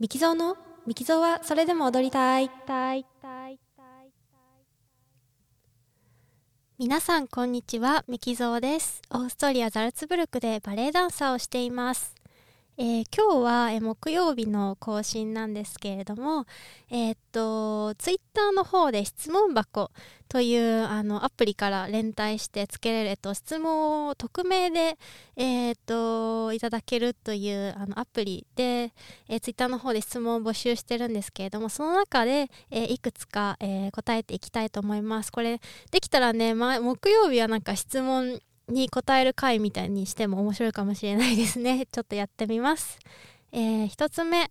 ミキゾーのミキゾーはそれでも踊りたい。皆さんこんにちは、ミキゾーです。オーストリア・ザルツブルクでバレエダンサーをしています。えー今日は、木曜日の更新なんですけれども、えーっと、ツイッターの方で質問箱というあのアプリから連帯してつけれる、と、質問を匿名で、えーっと、いただけるというあのアプリで、え、ツイッターの方で質問を募集してるんですけれども、その中で、えいくつか、え答えていきたいと思います。これ、できたらね、ま、木曜日はなんか質問に答える回みたいにしても面白いかもしれないですね。ちょっとやってみます。えー1つ目、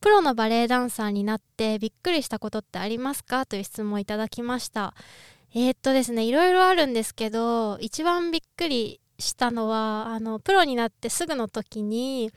プロのバレエダンサーになってびっくりしたことってありますか？という質問をいただきました。えーっとですね、いろいろあるんですけど、一番びっくりしたのは、あの、プロになってすぐの時に、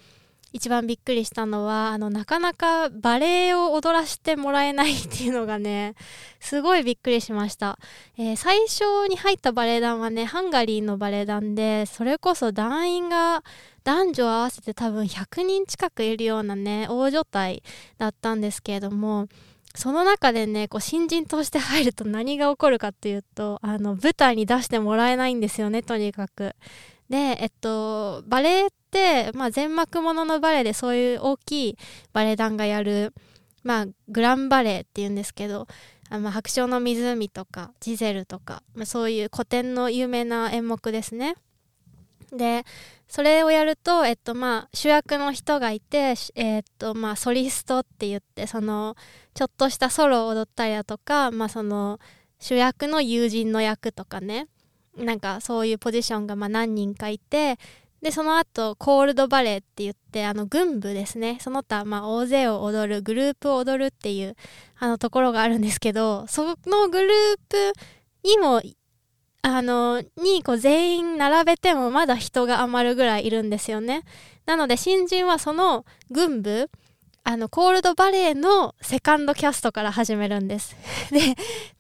一番びっくりしたのは、あの、なかなかバレエを踊らせてもらえないっていうのがね、すごいびっくりしました。えー最初に入ったバレエ団はね、ハンガリーのバレエ団で、それこそ団員が男女合わせて多分100人近くいるようなね、大所帯だったんですけれども、その中でね、こう新人として入ると何が起こるかっていうと、あの、舞台に出してもらえないんですよね、とにかく。で、えっと、バレエって、まあ、全幕もののバレエでそういう大きいバレエ団がやる、まあ、グランバレエっていうんですけど、あまあ、白鳥の湖とか、ジゼルとか、まあ、そういう古典の有名な演目ですね。で、それをやると、えっと、まあ、主役の人がいて、えっと、まあ、ソリストって言って、その、ちょっとしたソロを踊ったりだとか、まあ、その、主役の友人の役とかね、なんかそういうポジションがま何人かいて、で、その後、コールドバレーって言って、あの、軍部ですね。その他、ま、大勢を踊る、グループを踊るっていう、あの、ところがあるんですけど、そのグループにも、あの、に、こう、全員並べてもまだ人が余るぐらいいるんですよね。なので、新人はその軍部、あの、コールドバレーのセカンドキャストから始めるんです。で、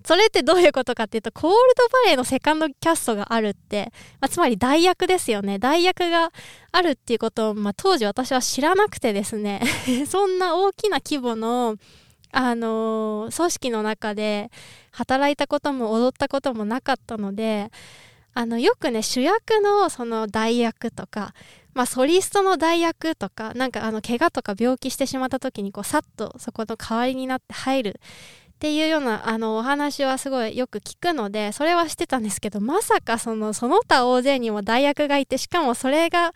それってどういうことかっていうと、コールドバレーのセカンドキャストがあるって、まあ、つまり代役ですよね。代役があるっていうことを、まあ、当時私は知らなくてですね、そんな大きな規模の、あのー組織の中で働いたことも踊ったこともなかったので、あの、よくね、主役のその代役とか、まあ、ソリストの代役とか、なんかあの、怪我とか病気してしまった時に、こう、さっとそこの代わりになって入るっていうような、あの、お話はすごいよく聞くので、それはしてたんですけど、まさかその、その他大勢にも代役がいて、しかもそれが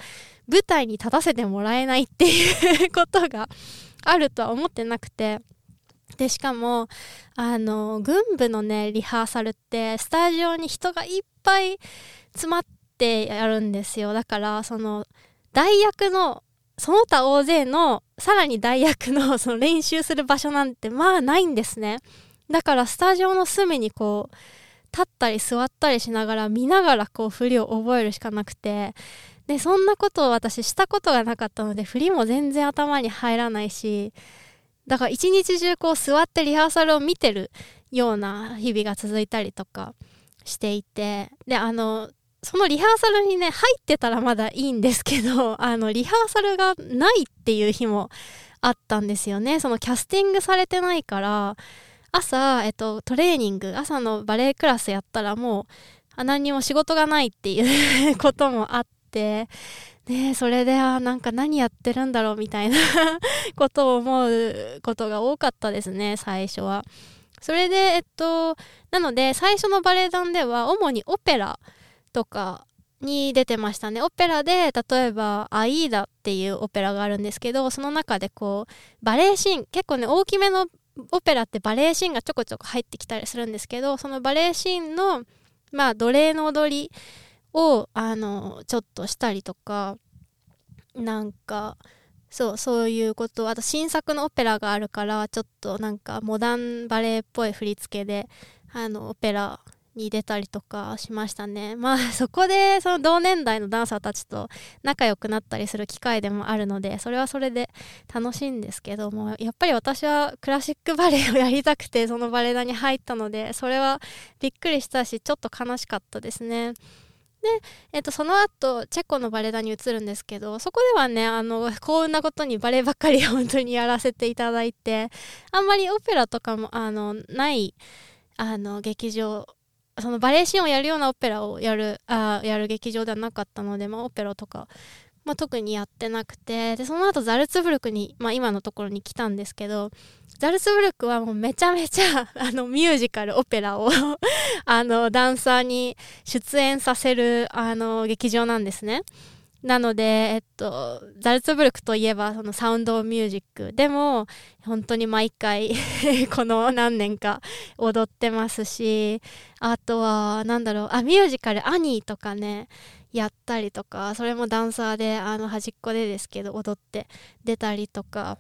舞台に立たせてもらえないっていうことがあるとは思ってなくて、で、しかも、あの、軍部のね、リハーサルって、スタジオに人がいっぱい詰まってやるんですよ。だから、その、代役の、その他大勢の、さらに代役の、その練習する場所なんて、まあないんですね。だから、スタジオの隅にこう、立ったり座ったりしながら、見ながらこう、振りを覚えるしかなくて、で、そんなことを私したことがなかったので、振りも全然頭に入らないし、だから一日中こう座ってリハーサルを見てるような日々が続いたりとかしていて、で、あの、そのリハーサルにね、入ってたらまだいいんですけど、あの、リハーサルがないっていう日もあったんですよね。そのキャスティングされてないから、朝、えっと、トレーニング、朝のバレエクラスやったらもう、何にも仕事がないっていう こともあって、で、それで、あなんか何やってるんだろうみたいな ことを思うことが多かったですね、最初は。それで、えっと、なので、最初のバレエ団では、主にオペラとかに出てましたね。オペラで、例えば、アイーダっていうオペラがあるんですけど、その中でこう、バレエシーン、結構ね、大きめのオペラってバレエシーンがちょこちょこ入ってきたりするんですけど、そのバレエシーンの、まあ、奴隷の踊りを、あの、ちょっとしたりとか、なんか、そう、そういうこと。あと、新作のオペラがあるから、ちょっとなんか、モダンバレエっぽい振り付けで、あの、オペラに出たりとかしましたね。まあ、そこで、その同年代のダンサーたちと仲良くなったりする機会でもあるので、それはそれで楽しいんですけども、やっぱり私はクラシックバレエをやりたくて、そのバレエ団に入ったので、それはびっくりしたし、ちょっと悲しかったですね。えっと、その後チェコのバレエ団に移るんですけどそこではねあの幸運なことにバレエばっかり 本当にやらせていただいてあんまりオペラとかもあのないあの劇場そのバレエシーンをやるようなオペラをやるあやる劇場ではなかったので、まあ、オペラとか、まあ、特にやってなくてでその後ザルツブルクに、まあ、今のところに来たんですけどザルツブルクはもうめちゃめちゃ あのミュージカルオペラを あのダンサーに出演させるあの劇場なんですね。なので、えっと、ザルツブルクといえばそのサウンドミュージックでも本当に毎回 この何年か踊ってますしあとは何だろうあミュージカル「アニー」とかねやったりとかそれもダンサーであの端っこでですけど踊って出たりとか。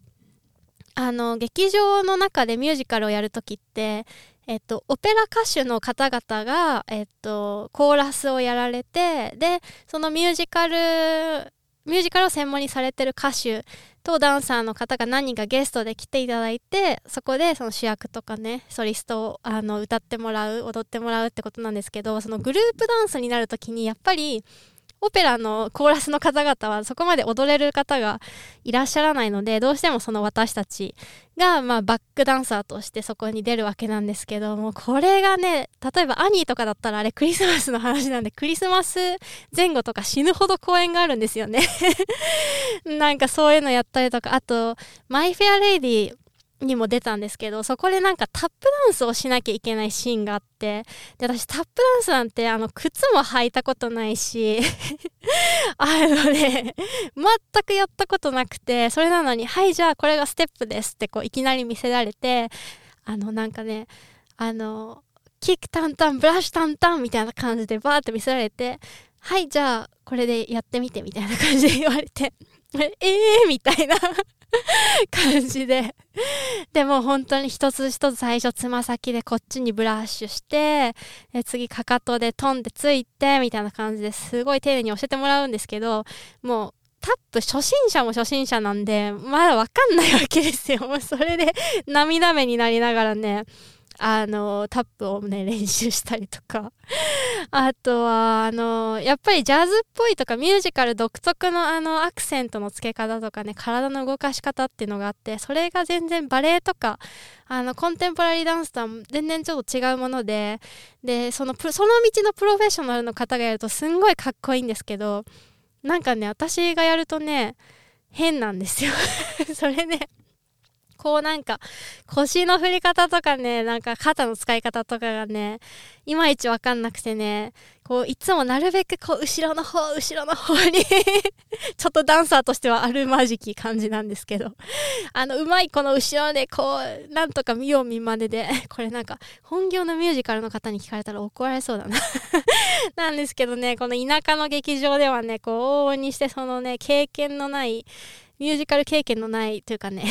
あの劇場の中でミュージカルをやる時って、えっと、オペラ歌手の方々が、えっと、コーラスをやられてでそのミュージカルミュージカルを専門にされてる歌手とダンサーの方が何人かゲストで来ていただいてそこでその主役とかねソリストをあの歌ってもらう踊ってもらうってことなんですけどそのグループダンスになる時にやっぱりオペラのコーラスの方々はそこまで踊れる方がいらっしゃらないのでどうしてもその私たちがまあバックダンサーとしてそこに出るわけなんですけどもこれがね例えばアニーとかだったらあれクリスマスの話なんでクリスマス前後とか死ぬほど公演があるんですよね。なんかそういうのやったりとかあとマイ・フェア・レイディにも出たんですけどそこでなんかタップダンスをしなきゃいけないシーンがあってで私タップダンスなんてあの靴も履いたことないし あのね全くやったことなくてそれなのにはいじゃあこれがステップですってこういきなり見せられてあのなんかねあのキックタンタンブラッシュタンタンみたいな感じでバーって見せられてはいじゃあこれでやってみてみたいな感じで言われてえ えー、みたいな。感じででも本当に一つ一つ最初つま先でこっちにブラッシュして次かかとでトンでついてみたいな感じですごい丁寧に教えてもらうんですけどもうタップ初心者も初心者なんでまだわかんないわけですよもう。それで涙目になりながらねあのタップをね練習したりとか。あとはあのやっぱりジャズっぽいとかミュージカル独特のあのアクセントの付け方とかね体の動かし方っていうのがあってそれが全然バレエとかあのコンテンポラリーダンスとは全然ちょっと違うものででそのその道のプロフェッショナルの方がやるとすんごいかっこいいんですけどなんかね私がやるとね変なんですよ。それね。こうなんか腰の振り方とかねなんか肩の使い方とかがねいまいちわかんなくてねこういつもなるべくこう後ろの方後ろの方に ちょっとダンサーとしてはあるまじき感じなんですけどあのうまいこの後ろでこうなんとか見よう見まねで これなんか本業のミュージカルの方に聞かれたら怒られそうだな。なんですけどねこの田舎の劇場ではねこう往々にしてそのね経験のないミュージカル経験のないというかね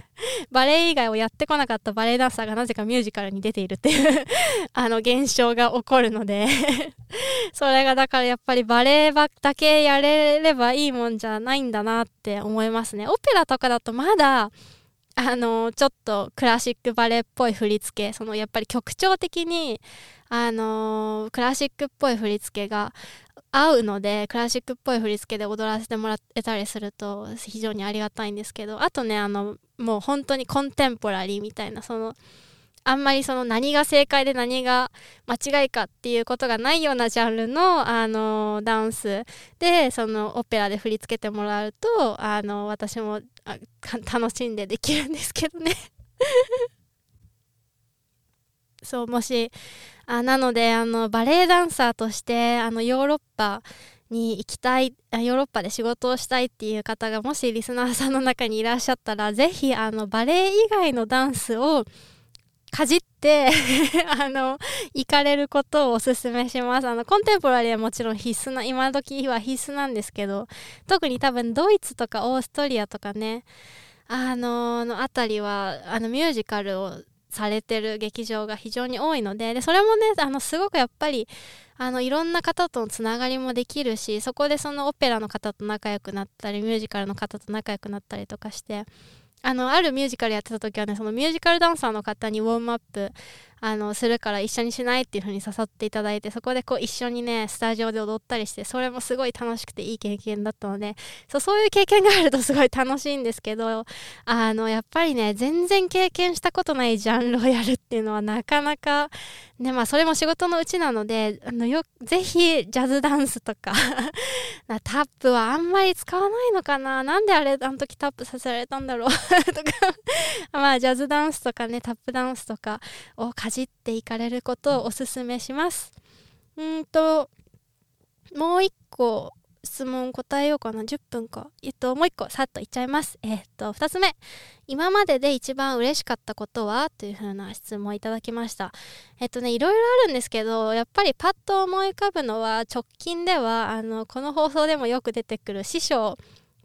バレエ以外をやってこなかったバレエダンサーがなぜかミュージカルに出ているっていう あの現象が起こるので それがだからやっぱりバレエだけやれればいいもんじゃないんだなって思いますね。オペラとかだとまだあのちょっとクラシックバレエっぽい振り付けそのやっぱり曲調的にあのクラシックっぽい振り付けが合うのでクラシックっぽい振り付けで踊らせてもらえたりすると非常にありがたいんですけどあとねあのもう本当にコンテンポラリーみたいなそのあんまりその何が正解で何が間違いかっていうことがないようなジャンルのあのダンスでそのオペラで振り付けてもらうとあの私も楽しんでできるんですけどね。そうもしあなのであのバレエダンサーとしてあのヨーロッパに行きたいヨーロッパで仕事をしたいっていう方がもしリスナーさんの中にいらっしゃったらぜひあのバレエ以外のダンスをかじって あの行かれることをおすすめします。あのコンテンポラリーはもちろん必須な今時は必須なんですけど特に多分ドイツとかオーストリアとかねあののあたりはあのミュージカルをされてる劇場が非常に多いのででそれもねあのすごくやっぱりあのいろんな方とのつながりもできるしそこでそのオペラの方と仲良くなったりミュージカルの方と仲良くなったりとかしてあのあるミュージカルやってた時はねそのミュージカルダンサーの方にウォームアップあのするから一緒にしないっていう風に誘っていただいてそこでこう一緒にねスタジオで踊ったりしてそれもすごい楽しくていい経験だったのでそうそういう経験があるとすごい楽しいんですけどあのやっぱりね全然経験したことないジャンルをやるっていうのはなかなかねまあそれも仕事のうちなのであのよぜひジャズダンスとか タップはあんまり使わないのかな。なんであれあの時タップさせられたんだろう とか。まあジャズダンスとかねタップダンスとかをかじっていかれることをおすすめします。うんともう一個質問答えようかな。10分か。えっともう一個さっと言っちゃいます。えっと2つ目。今までで一番嬉しかったことは？というふうな質問いただきました。えっとねいろいろあるんですけどやっぱりパッと思い浮かぶのは直近ではあのこの放送でもよく出てくる師匠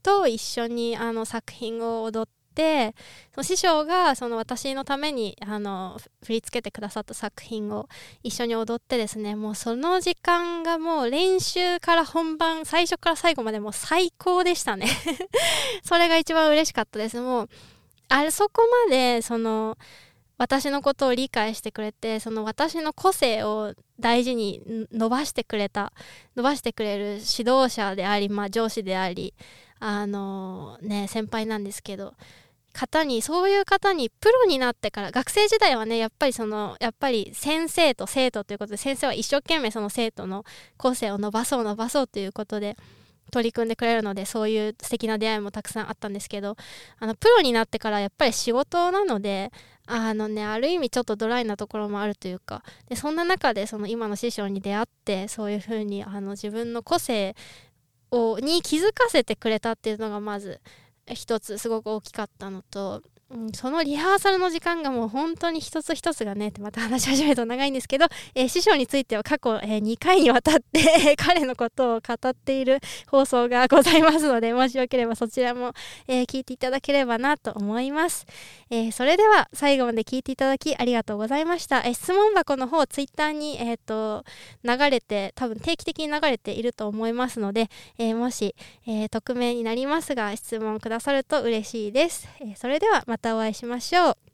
と一緒にあの作品を踊ってその師匠がその私のためにあの振り付けてくださった作品を一緒に踊ってですねもうその時間がもう練習から本番最初から最後までもう最高でしたね。それが一番嬉しかったです。もうあれそこまでその私のことを理解してくれてその私の個性を大事に伸ばしてくれた伸ばしてくれる指導者であり、まあ、上司でありあのね先輩なんですけど方にそういう方にプロになってから学生時代はねやっぱりそのやっぱり先生と生徒ということで先生は一生懸命その生徒の個性を伸ばそう伸ばそうということで取り組んでくれるのでそういう素敵な出会いもたくさんあったんですけどあのプロになってからやっぱり仕事なのであのねある意味ちょっとドライなところもあるというかでそんな中でその今の師匠に出会ってそういうふうにあの自分の個性をに気づかせてくれたっていうのがまず一つすごく大きかったのとそのリハーサルの時間がもう本当に一つ一つがねってまた話し始めると長いんですけど、えー、師匠については過去、えー、2回にわたって 彼のことを語っている放送がございますのでもしよければそちらも、えー、聞いていただければなと思います、えそれでは最後まで聞いていただきありがとうございました、え質問箱の方ツイッターに、えーと、流れて多分定期的に流れていると思いますので、えもし、え匿名になりますが質問くださると嬉しいです、えそれではまたお会いしましょう。